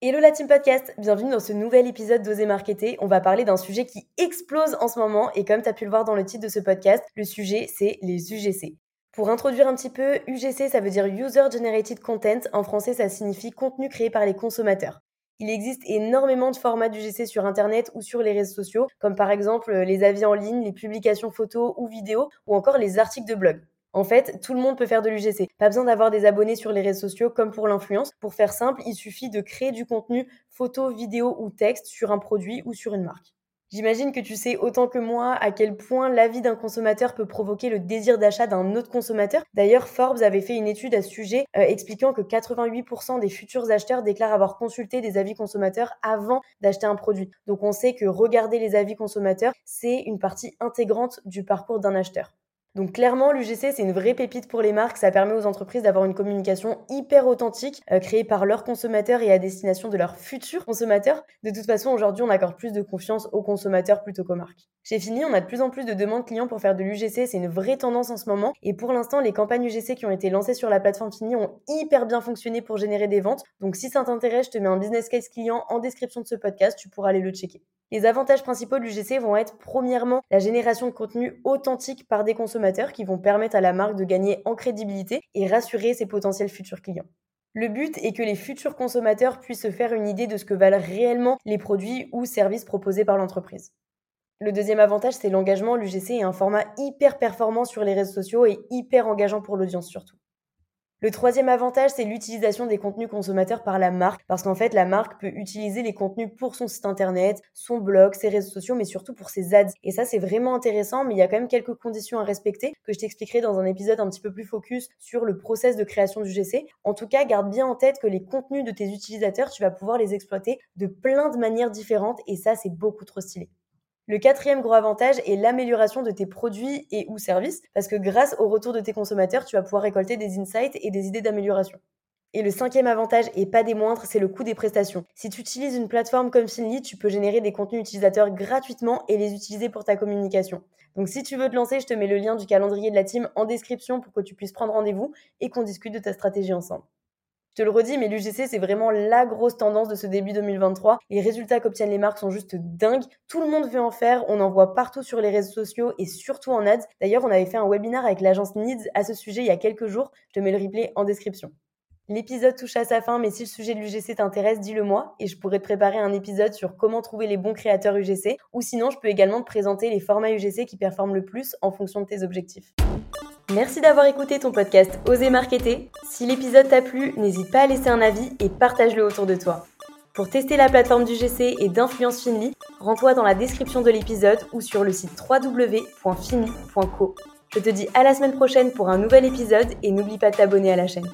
Hello la team podcast, bienvenue dans ce nouvel épisode d'Oser Marketer. On va parler d'un sujet qui explose en ce moment et comme tu as pu le voir dans le titre de ce podcast, le sujet c'est les UGC. Pour introduire un petit peu, UGC ça veut dire User Generated Content, en français ça signifie contenu créé par les consommateurs. Il existe énormément de formats d'UGC sur Internet ou sur les réseaux sociaux, comme par exemple les avis en ligne, les publications photos ou vidéos, ou encore les articles de blog. En fait, tout le monde peut faire de l'UGC. Pas besoin d'avoir des abonnés sur les réseaux sociaux comme pour l'influence. Pour faire simple, il suffit de créer du contenu photo, vidéo ou texte sur un produit ou sur une marque. J'imagine que tu sais autant que moi à quel point l'avis d'un consommateur peut provoquer le désir d'achat d'un autre consommateur. D'ailleurs, Forbes avait fait une étude à ce sujet euh, expliquant que 88% des futurs acheteurs déclarent avoir consulté des avis consommateurs avant d'acheter un produit. Donc on sait que regarder les avis consommateurs, c'est une partie intégrante du parcours d'un acheteur. Donc clairement, l'UGC, c'est une vraie pépite pour les marques. Ça permet aux entreprises d'avoir une communication hyper authentique, euh, créée par leurs consommateurs et à destination de leurs futurs consommateurs. De toute façon, aujourd'hui, on accorde plus de confiance aux consommateurs plutôt qu'aux marques. Chez Fini, on a de plus en plus de demandes clients pour faire de l'UGC. C'est une vraie tendance en ce moment. Et pour l'instant, les campagnes UGC qui ont été lancées sur la plateforme Fini ont hyper bien fonctionné pour générer des ventes. Donc si ça t'intéresse, je te mets un business case client en description de ce podcast. Tu pourras aller le checker. Les avantages principaux de l'UGC vont être premièrement la génération de contenu authentique par des consommateurs qui vont permettre à la marque de gagner en crédibilité et rassurer ses potentiels futurs clients. Le but est que les futurs consommateurs puissent se faire une idée de ce que valent réellement les produits ou services proposés par l'entreprise. Le deuxième avantage, c'est l'engagement. L'UGC est un format hyper performant sur les réseaux sociaux et hyper engageant pour l'audience surtout. Le troisième avantage, c'est l'utilisation des contenus consommateurs par la marque, parce qu'en fait, la marque peut utiliser les contenus pour son site internet, son blog, ses réseaux sociaux, mais surtout pour ses ads. Et ça, c'est vraiment intéressant, mais il y a quand même quelques conditions à respecter que je t'expliquerai dans un épisode un petit peu plus focus sur le process de création du GC. En tout cas, garde bien en tête que les contenus de tes utilisateurs, tu vas pouvoir les exploiter de plein de manières différentes, et ça, c'est beaucoup trop stylé. Le quatrième gros avantage est l'amélioration de tes produits et ou services, parce que grâce au retour de tes consommateurs, tu vas pouvoir récolter des insights et des idées d'amélioration. Et le cinquième avantage, et pas des moindres, c'est le coût des prestations. Si tu utilises une plateforme comme Finly, tu peux générer des contenus utilisateurs gratuitement et les utiliser pour ta communication. Donc si tu veux te lancer, je te mets le lien du calendrier de la team en description pour que tu puisses prendre rendez-vous et qu'on discute de ta stratégie ensemble. Je te le redis, mais l'UGC, c'est vraiment la grosse tendance de ce début 2023. Les résultats qu'obtiennent les marques sont juste dingues. Tout le monde veut en faire. On en voit partout sur les réseaux sociaux et surtout en ads. D'ailleurs, on avait fait un webinaire avec l'agence Needs à ce sujet il y a quelques jours. Je te mets le replay en description. L'épisode touche à sa fin, mais si le sujet de l'UGC t'intéresse, dis-le moi et je pourrais te préparer un épisode sur comment trouver les bons créateurs UGC ou sinon je peux également te présenter les formats UGC qui performent le plus en fonction de tes objectifs. Merci d'avoir écouté ton podcast Oser Marketer. Si l'épisode t'a plu, n'hésite pas à laisser un avis et partage-le autour de toi. Pour tester la plateforme du GC et d'Influence Finly, rends-toi dans la description de l'épisode ou sur le site www.finly.co. Je te dis à la semaine prochaine pour un nouvel épisode et n'oublie pas de t'abonner à la chaîne.